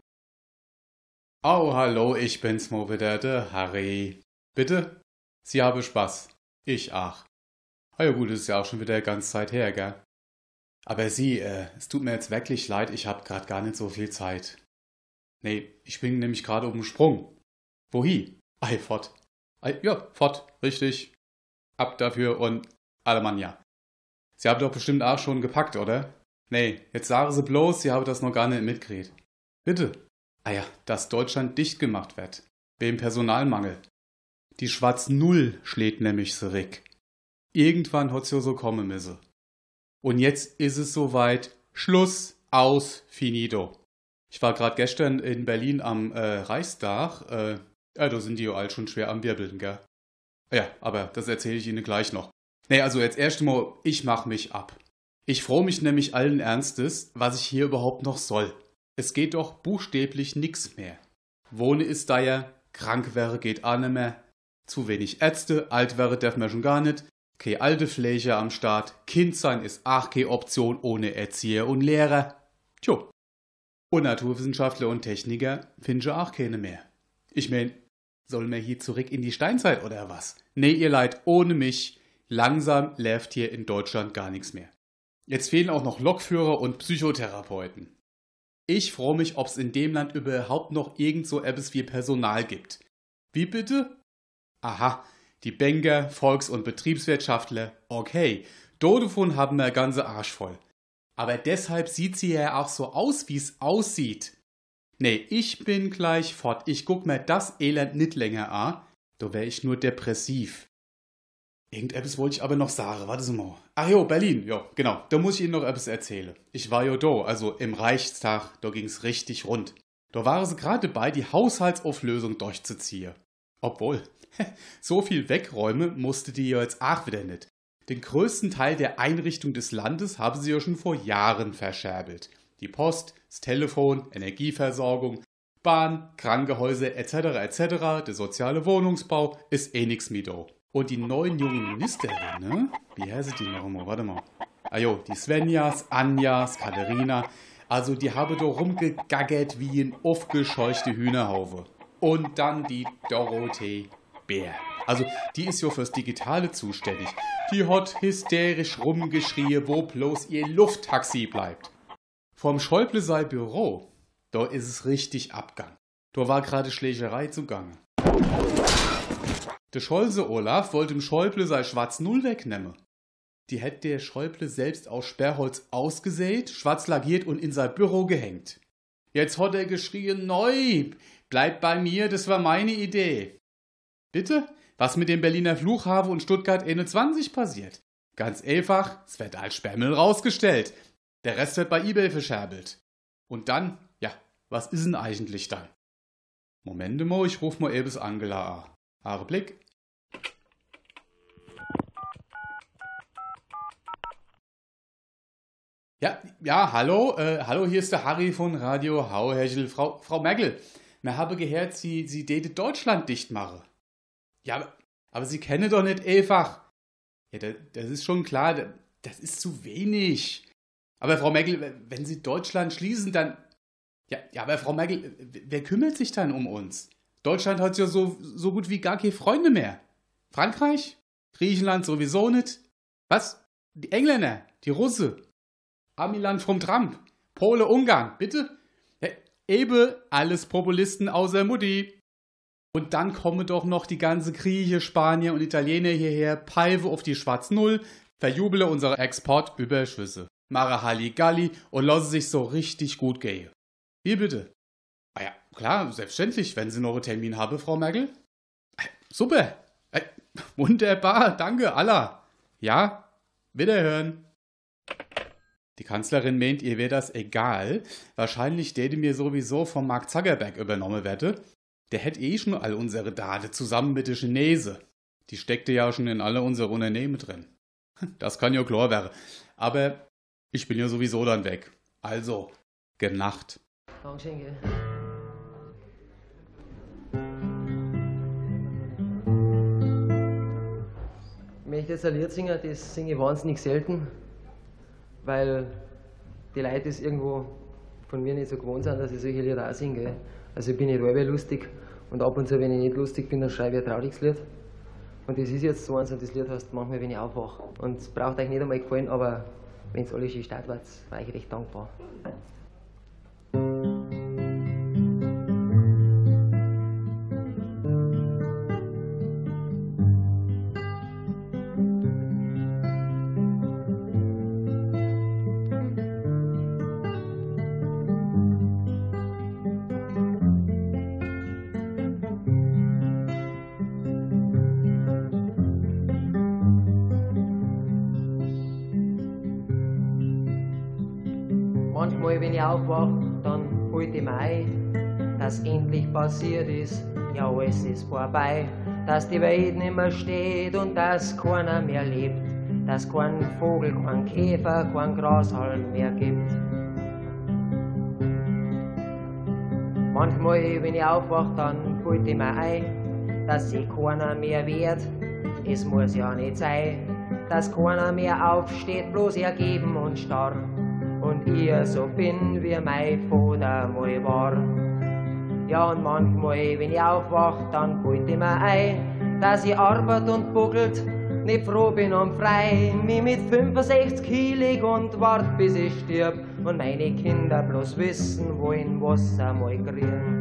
Oh, hallo, ich bin's mal wieder, der Harry. Bitte? Sie habe Spaß. Ich ach. Ah ja gut, das ist ja auch schon wieder ganz Zeit her, gell? Aber Sie, äh, es tut mir jetzt wirklich leid, ich hab grad gar nicht so viel Zeit. Nee, ich bin nämlich gerade um den Sprung. Wohin? Ei, fort. Ei, ja, fort, richtig. Ab dafür und Alemannia. Sie haben doch bestimmt auch schon gepackt, oder? Nee, jetzt sagen Sie bloß, Sie haben das noch gar nicht mitgekriegt. Bitte. Ah ja, dass Deutschland dicht gemacht wird. Wegen Personalmangel. Die Schwarz Null schlägt nämlich zurück. Irgendwann hat's ja so kommen müsse. Und jetzt ist es soweit. Schluss, aus, finito. Ich war gerade gestern in Berlin am äh, Reichstag. Äh, ja, da sind die ja all schon schwer am Wirbeln, gell? Ja, aber das erzähle ich Ihnen gleich noch. Nee, also jetzt erst mal, ich mach mich ab. Ich froh mich nämlich allen Ernstes, was ich hier überhaupt noch soll. Es geht doch buchstäblich nix mehr. Wohne ist da ja, krank wäre geht auch nicht mehr. Zu wenig Ärzte, alt wäre darf man schon gar nicht. Ke alte Fläche am Start, Kind sein ist auch keine Option ohne Erzieher und Lehrer. Tjo. Und Naturwissenschaftler und Techniker finden ich auch keine mehr. Ich mein, soll mir hier zurück in die Steinzeit oder was? Nee, ihr Leid, ohne mich. Langsam läuft hier in Deutschland gar nichts mehr. Jetzt fehlen auch noch Lokführer und Psychotherapeuten. Ich freue mich, ob's in dem Land überhaupt noch irgend so etwas wie Personal gibt. Wie bitte? Aha, die Banker, Volks- und Betriebswirtschaftler, okay, davon haben wir ganze Arsch voll. Aber deshalb sieht sie ja auch so aus, wie's aussieht. Nee, ich bin gleich fort. Ich guck mir das Elend nicht länger an. Da wär ich nur depressiv. Irgendetwas wollte ich aber noch sagen. Warte Sie mal. Ach jo, Berlin. Ja, genau. Da muss ich Ihnen noch etwas erzählen. Ich war ja da, also im Reichstag. Da ging's richtig rund. Da waren sie gerade dabei, die Haushaltsauflösung durchzuziehen. Obwohl, so viel wegräumen musste die ja jetzt auch wieder nicht. Den größten Teil der Einrichtung des Landes haben sie ja schon vor Jahren verscherbelt. Die Post, das Telefon, Energieversorgung, Bahn, Krankenhäuser etc. etc. Der soziale Wohnungsbau ist eh nix mit do. Und die neuen jungen Ministerinnen, wie heißen die noch einmal? Warte mal. Ah jo, die Svenjas, Anjas, Katharina, also die haben da rumgegaggert wie ein aufgescheuchte Hühnerhaufe. Und dann die Dorothee Bär. Also die ist ja fürs Digitale zuständig. Die hat hysterisch rumgeschrien, wo bloß ihr Lufttaxi bleibt. Vom Schäuble sei Büro, da ist es richtig Abgang. Da war gerade Schlägerei zugange. Der Scholze Olaf wollte dem Schäuble sei Schwarz Null wegnehmen. Die hätte der Schäuble selbst aus Sperrholz ausgesät, schwarz lagiert und in sein Büro gehängt. Jetzt hat er geschrien, neu, bleib bei mir, das war meine Idee. Bitte? Was mit dem Berliner Flughafen und Stuttgart 21 passiert? Ganz einfach, es wird als Sperrmüll rausgestellt. Der Rest wird bei Ebay verscherbelt. Und dann, ja, was ist denn eigentlich dann? Moment mal, ich ruf mal eben Angela an. Haare Blick. Ja, ja, hallo, äh, hallo, hier ist der Harry von Radio Hauhechel. Frau, Frau Merkel, mir habe gehört, Sie, Sie täte Deutschland dicht machen. Ja, aber, aber Sie kennen doch nicht einfach. Ja, das, das ist schon klar, das, das ist zu wenig. Aber Frau Merkel, wenn Sie Deutschland schließen, dann. Ja, ja, aber Frau Merkel, wer kümmert sich dann um uns? Deutschland hat ja so, so gut wie gar keine Freunde mehr. Frankreich? Griechenland sowieso nicht. Was? Die Engländer? Die Russe? Amiland vom Trump? Pole, Ungarn? Bitte? Ebe, alles Populisten außer Mutti. Und dann kommen doch noch die ganze Grieche, Spanier und Italiener hierher, peive auf die Schwarz Null, verjubele unsere Exportüberschüsse, mache Halligalli und lasse sich so richtig gut gehen. Wie bitte? Ah ja, klar, selbstverständlich, wenn Sie noch einen Termin haben, Frau Merkel. Äh, super. Äh, wunderbar, danke, Allah. Ja, wiederhören. Die Kanzlerin meint, ihr wäre das egal. Wahrscheinlich täte mir sowieso vom Mark Zuckerberg übernommen werde. Der hätte eh schon all unsere Daten zusammen mit der Chinese. Die steckte ja schon in alle unsere Unternehmen drin. Das kann ja klar werden. Aber ich bin ja sowieso dann weg. Also, genacht. Lied singen, das singe ich wahnsinnig selten, weil die Leute es irgendwo von mir nicht so gewohnt sind, dass ich solche Lieder auch singe. Also ich bin nicht allweil lustig und ab und zu, wenn ich nicht lustig bin, dann schreibe ich ein trauriges Lied. Und das ist jetzt so eins und das Lied heißt manchmal, wenn ich aufwache. Und es braucht euch nicht einmal gefallen, aber wenn es alle schön steht, war ich recht dankbar. Alles ist vorbei. Dass die Welt nicht mehr steht und dass keiner mehr lebt. Dass kein Vogel, kein Käfer, kein Grashalm mehr gibt. Manchmal, wenn ich aufwach, dann fällt ich mir ein, dass sich keiner mehr wehrt. Es muss ja nicht sein, dass keiner mehr aufsteht, bloß ergeben und starr und ich so bin, wie mein Vater mal war. Ja, und manchmal, wenn ich aufwach, dann fällt mir ein, dass ich arbeit und buckelt, nicht froh bin und frei, mich mit 65 kilig und wart, bis ich stirb und meine Kinder bloß wissen wollen, was sie mal kriegen.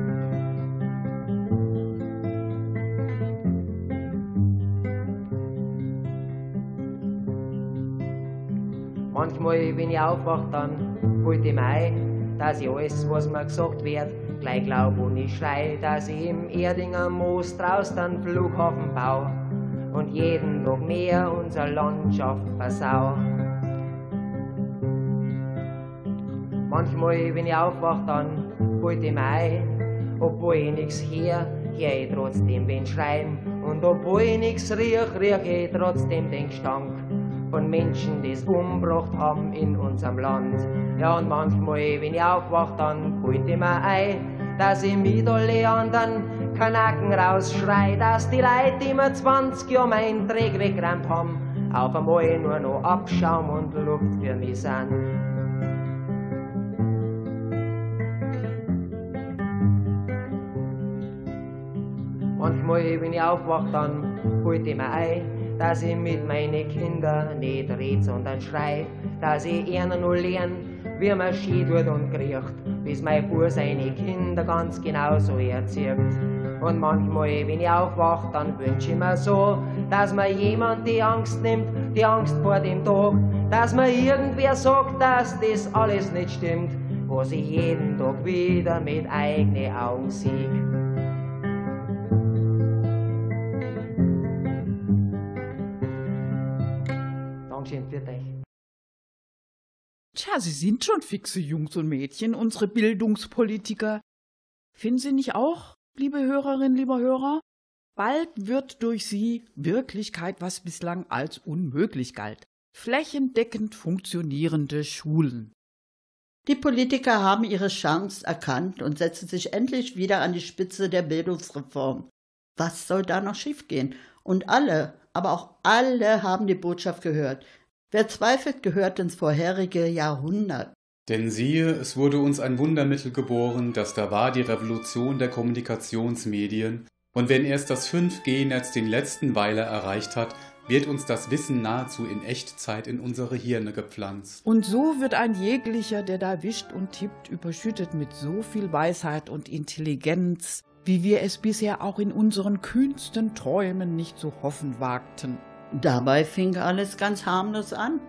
Manchmal, wenn ich aufwach, dann fällt ihm ein, dass ich alles, was mir gesagt wird, gleich glaub und ich schrei, dass ich im Erdinger Moos draußen einen Flughafen bau und jeden Tag mehr unsere Landschaft versau. Manchmal, wenn ich aufwach, dann fällt ihm ein. Obwohl ich nix her, hör ich trotzdem wen schreien. Und obwohl ich nix riech, riech ich trotzdem den Gestank von Menschen, die es umgebracht haben in unserem Land. Ja, und manchmal, wenn ich aufwach, dann fällt mir ein, dass ich mit alle anderen Kanaken rausschrei, dass die Leute, die mir 20 Jahre mein Dreck weggerannt haben, auf einmal nur noch Abschaum und Luft für mich sind. Manchmal, wenn ich aufwach, dann fällt mir ein, dass ich mit meinen Kindern nicht red, sondern schrei, dass ich ihnen nur lerne, wie man Ski tut und kriecht, bis mein Bub seine Kinder ganz genauso erzieht. Und manchmal, wenn ich aufwach, dann wünsch ich mir so, dass mir jemand die Angst nimmt, die Angst vor dem Tag, dass mir irgendwer sagt, dass das alles nicht stimmt, was ich jeden Tag wieder mit eigenen Augen sehe. Tja, Sie sind schon fixe Jungs und Mädchen, unsere Bildungspolitiker. Finden Sie nicht auch, liebe Hörerinnen, lieber Hörer? Bald wird durch Sie Wirklichkeit, was bislang als unmöglich galt. Flächendeckend funktionierende Schulen. Die Politiker haben ihre Chance erkannt und setzen sich endlich wieder an die Spitze der Bildungsreform. Was soll da noch schiefgehen? Und alle, aber auch alle haben die Botschaft gehört. Wer zweifelt, gehört ins vorherige Jahrhundert. Denn siehe, es wurde uns ein Wundermittel geboren, das da war die Revolution der Kommunikationsmedien. Und wenn erst das 5G-Netz den letzten Weiler erreicht hat, wird uns das Wissen nahezu in Echtzeit in unsere Hirne gepflanzt. Und so wird ein jeglicher, der da wischt und tippt, überschüttet mit so viel Weisheit und Intelligenz, wie wir es bisher auch in unseren kühnsten Träumen nicht zu hoffen wagten. Dabei fing alles ganz harmlos an.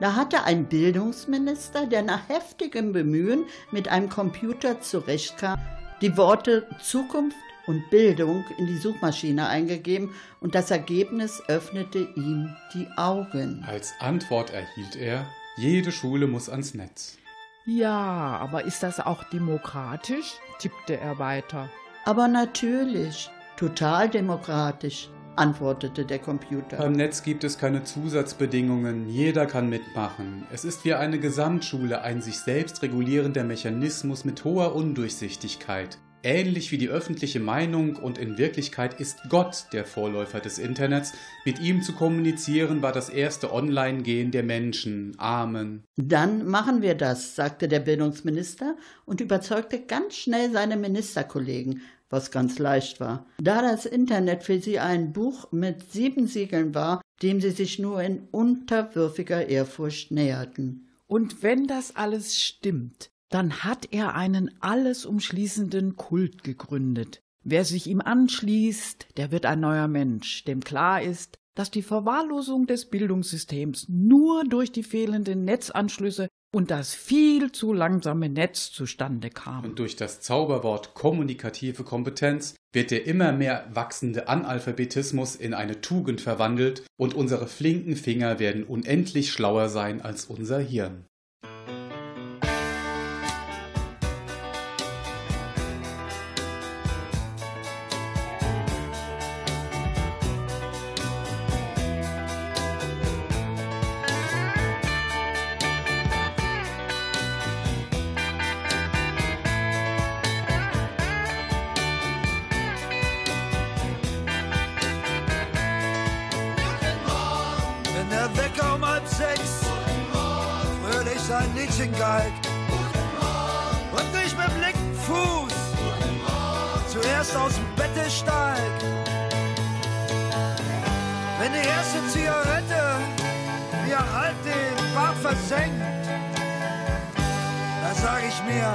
Da hatte ein Bildungsminister, der nach heftigem Bemühen mit einem Computer zurechtkam, die Worte Zukunft und Bildung in die Suchmaschine eingegeben und das Ergebnis öffnete ihm die Augen. Als Antwort erhielt er, jede Schule muss ans Netz. Ja, aber ist das auch demokratisch? tippte er weiter. Aber natürlich, total demokratisch, antwortete der Computer. Beim Netz gibt es keine Zusatzbedingungen, jeder kann mitmachen. Es ist wie eine Gesamtschule ein sich selbst regulierender Mechanismus mit hoher Undurchsichtigkeit. Ähnlich wie die öffentliche Meinung und in Wirklichkeit ist Gott der Vorläufer des Internets. Mit ihm zu kommunizieren war das erste Online-Gehen der Menschen. Amen. Dann machen wir das, sagte der Bildungsminister und überzeugte ganz schnell seine Ministerkollegen, was ganz leicht war. Da das Internet für sie ein Buch mit sieben Siegeln war, dem sie sich nur in unterwürfiger Ehrfurcht näherten. Und wenn das alles stimmt, dann hat er einen alles umschließenden Kult gegründet. Wer sich ihm anschließt, der wird ein neuer Mensch, dem klar ist, dass die Verwahrlosung des Bildungssystems nur durch die fehlenden Netzanschlüsse und das viel zu langsame Netz zustande kam. Und durch das Zauberwort kommunikative Kompetenz wird der immer mehr wachsende Analphabetismus in eine Tugend verwandelt und unsere flinken Finger werden unendlich schlauer sein als unser Hirn. Den Bart versenkt, dann sag ich mir,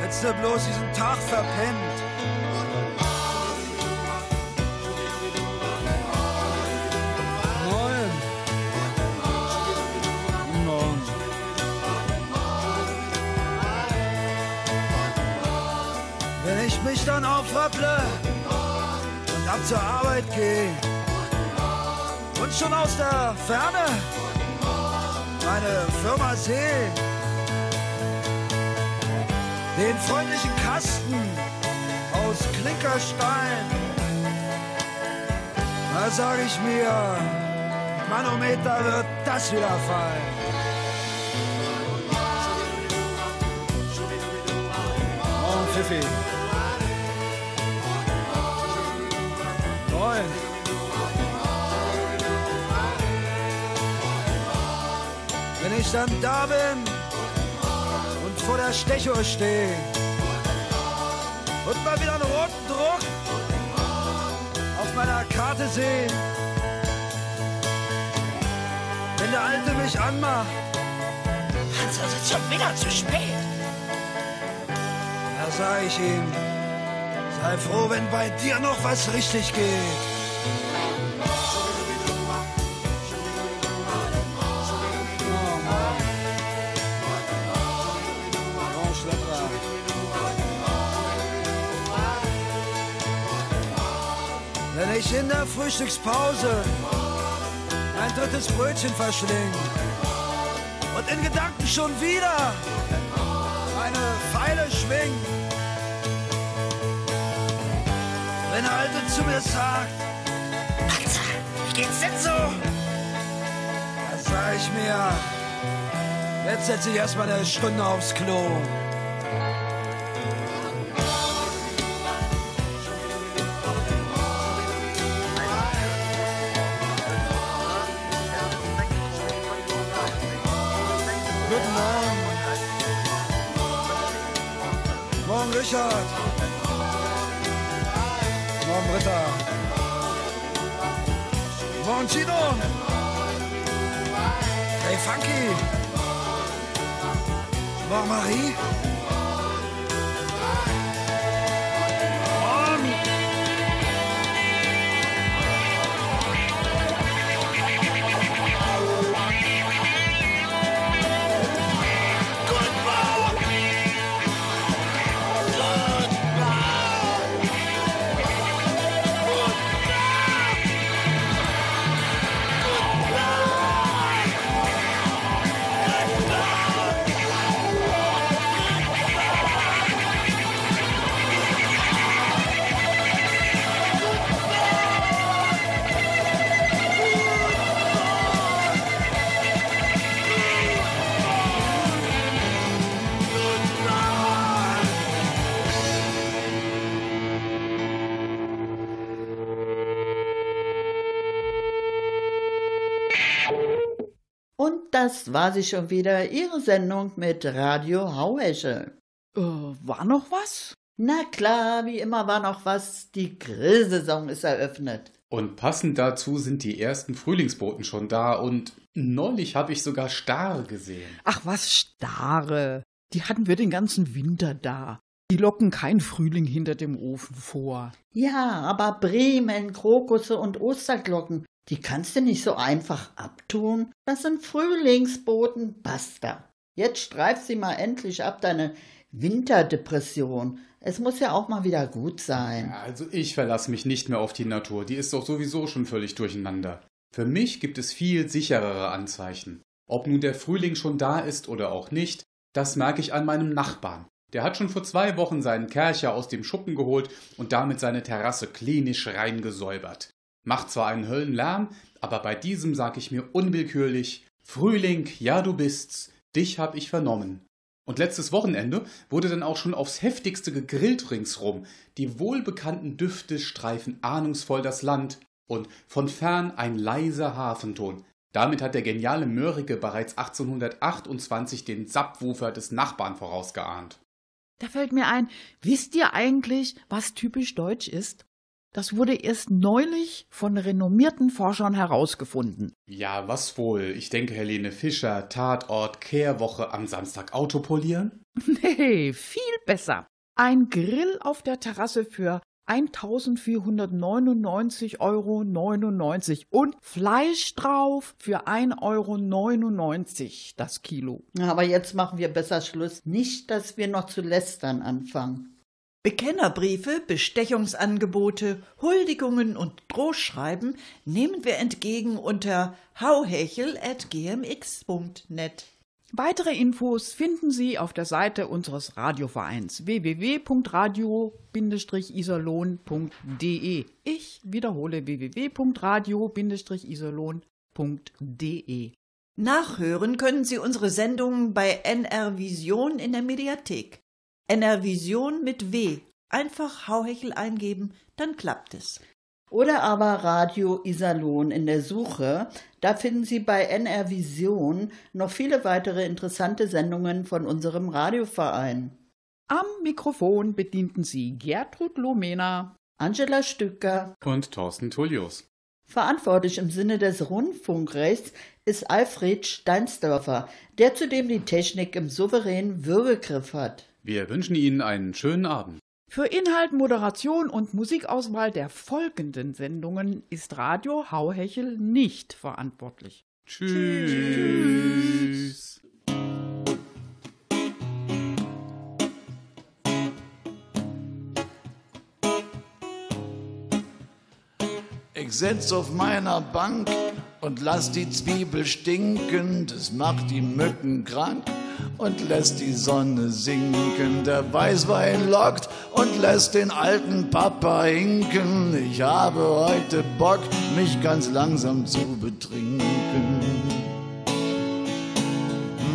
hättest du bloß diesen Tag verpennt. Wenn ich mich dann aufrapple und ab zur Arbeit gehe schon aus der Ferne meine Firma sehe, den freundlichen Kasten aus Klinkerstein. Da sag ich mir, Manometer wird das wieder fallen. Morgen, Pfiffi. Dann da bin und vor der Stechuhr stehe und mal wieder einen roten Druck auf meiner Karte sehe, wenn der Alte mich anmacht, Hans, es ist schon wieder zu spät. da sag ich ihm, sei froh, wenn bei dir noch was richtig geht. Der Frühstückspause ein drittes Brötchen verschling und in Gedanken schon wieder meine Pfeile schwing. Wenn der Alte zu mir sagt, Hans, wie geht's denn so? dann sag ich mir, jetzt setze ich erstmal eine Stunde aufs Klo. Richard. Mamreta. Chino Hey Funky. Mar Marie. Und das war sie schon wieder, Ihre Sendung mit Radio Hauhesche. Äh, war noch was? Na klar, wie immer war noch was. Die Grillsaison ist eröffnet. Und passend dazu sind die ersten Frühlingsboten schon da und neulich habe ich sogar Star gesehen. Ach, was Starre. Die hatten wir den ganzen Winter da. Die locken kein Frühling hinter dem Ofen vor. Ja, aber Bremen, Krokusse und Osterglocken, die kannst du nicht so einfach abtun. Das sind Frühlingsboten, basta. Jetzt streif sie mal endlich ab, deine Winterdepression. Es muss ja auch mal wieder gut sein. Also ich verlasse mich nicht mehr auf die Natur, die ist doch sowieso schon völlig durcheinander. Für mich gibt es viel sicherere Anzeichen. Ob nun der Frühling schon da ist oder auch nicht, das merke ich an meinem Nachbarn. Der hat schon vor zwei Wochen seinen Kercher aus dem Schuppen geholt und damit seine Terrasse klinisch reingesäubert. Macht zwar einen Höllenlärm, aber bei diesem sag ich mir unwillkürlich, Frühling, ja du bist's, dich hab ich vernommen. Und letztes Wochenende wurde dann auch schon aufs heftigste gegrillt ringsrum. Die wohlbekannten Düfte streifen ahnungsvoll das Land und von fern ein leiser Hafenton. Damit hat der geniale Mörike bereits 1828 den Subwoofer des Nachbarn vorausgeahnt. Da fällt mir ein, wisst ihr eigentlich, was typisch deutsch ist? Das wurde erst neulich von renommierten Forschern herausgefunden. Ja, was wohl? Ich denke, Helene Fischer, Tatort, Kehrwoche am Samstag Auto polieren? Nee, viel besser. Ein Grill auf der Terrasse für 1499,99 Euro und Fleisch drauf für 1,99 Euro das Kilo. Aber jetzt machen wir besser Schluss. Nicht, dass wir noch zu lästern anfangen. Bekennerbriefe, Bestechungsangebote, Huldigungen und Drohschreiben nehmen wir entgegen unter hauhechel.gmx.net. Weitere Infos finden Sie auf der Seite unseres Radiovereins www.radio-iserlohn.de. Ich wiederhole www.radio-iserlohn.de. Nachhören können Sie unsere Sendungen bei NR Vision in der Mediathek. NR Vision mit W. Einfach Hauhechel eingeben, dann klappt es. Oder aber Radio Iserlohn in der Suche. Da finden Sie bei NR Vision noch viele weitere interessante Sendungen von unserem Radioverein. Am Mikrofon bedienten Sie Gertrud Lomena, Angela Stücker und Thorsten Tullius. Verantwortlich im Sinne des Rundfunkrechts ist Alfred Steinsdörfer, der zudem die Technik im souveränen Würgegriff hat. Wir wünschen Ihnen einen schönen Abend. Für Inhalt, Moderation und Musikauswahl der folgenden Sendungen ist Radio Hauhechel nicht verantwortlich. Tschüss. Ich sitz auf meiner Bank und lass die Zwiebel stinken, das macht die Mücken krank und lässt die Sonne sinken. Der Weißwein lockt und lässt den alten Papa hinken. Ich habe heute Bock, mich ganz langsam zu betrinken.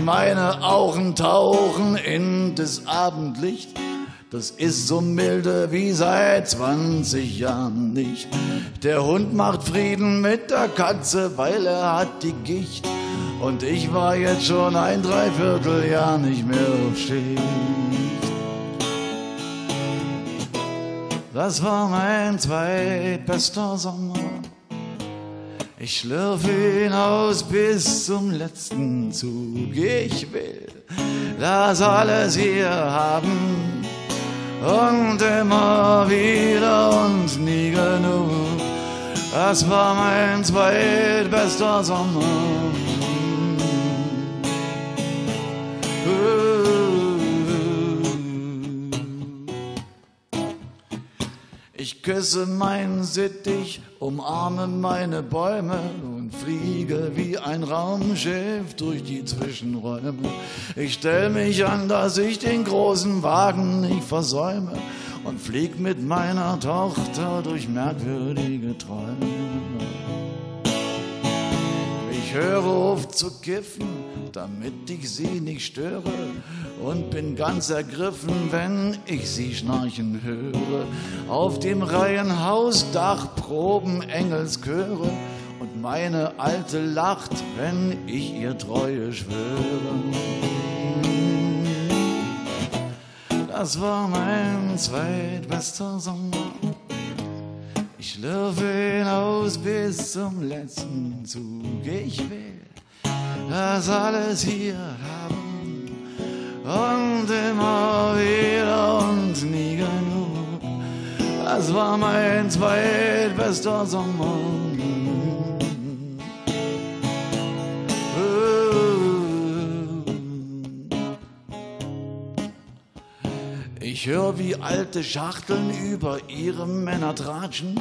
Meine Augen tauchen in das Abendlicht. Das ist so milde wie seit 20 Jahren nicht. Der Hund macht Frieden mit der Katze, weil er hat die Gicht. Und ich war jetzt schon ein Dreivierteljahr nicht mehr auf Schicht. Das war mein zweitbester Sommer. Ich schlürf ihn aus bis zum letzten Zug. Ich will das alles hier haben und immer wieder und nie genug. Das war mein zweitbester Sommer. Küsse meinen Sittich, umarme meine Bäume und fliege wie ein Raumschiff durch die Zwischenräume. Ich stell mich an, dass ich den großen Wagen nicht versäume und flieg mit meiner Tochter durch merkwürdige Träume. Ich höre auf zu kiffen, damit ich sie nicht störe und bin ganz ergriffen, wenn ich sie schnarchen höre. Auf dem Reihenhausdach proben Engelschöre und meine Alte lacht, wenn ich ihr Treue schwöre. Das war mein zweitbester Sommer. Ich schlürfe ihn aus bis zum letzten Zug. Ich will das alles hier haben und immer wieder und nie genug. Das war mein zweitbester Sommer. Ich höre, wie alte Schachteln über ihre Männer tratschen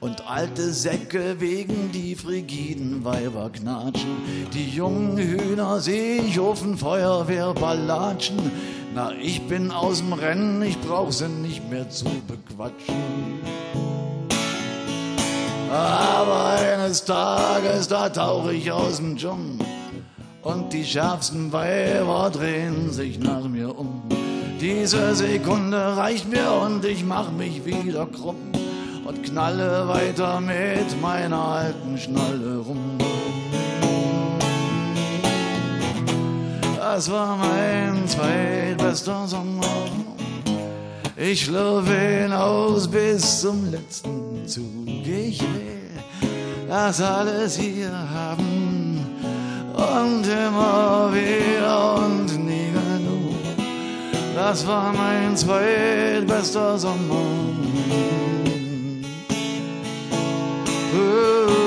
und alte Säcke wegen die frigiden Weiber knatschen. Die jungen Hühner seh ich auf den Feuerwehrball latschen. Na, ich bin aus dem Rennen, ich brauch sie nicht mehr zu bequatschen. Aber eines Tages, da tauche ich aus dem Dschungel und die schärfsten Weiber drehen sich nach mir um. Diese Sekunde reicht mir und ich mach mich wieder krumm und knalle weiter mit meiner alten Schnalle rum. Das war mein zweitbester Sommer. Ich schlürf ihn aus bis zum letzten Zug. Ich will das alles hier haben und immer wieder und. Das war mein zweitbester Sommer. Ooh.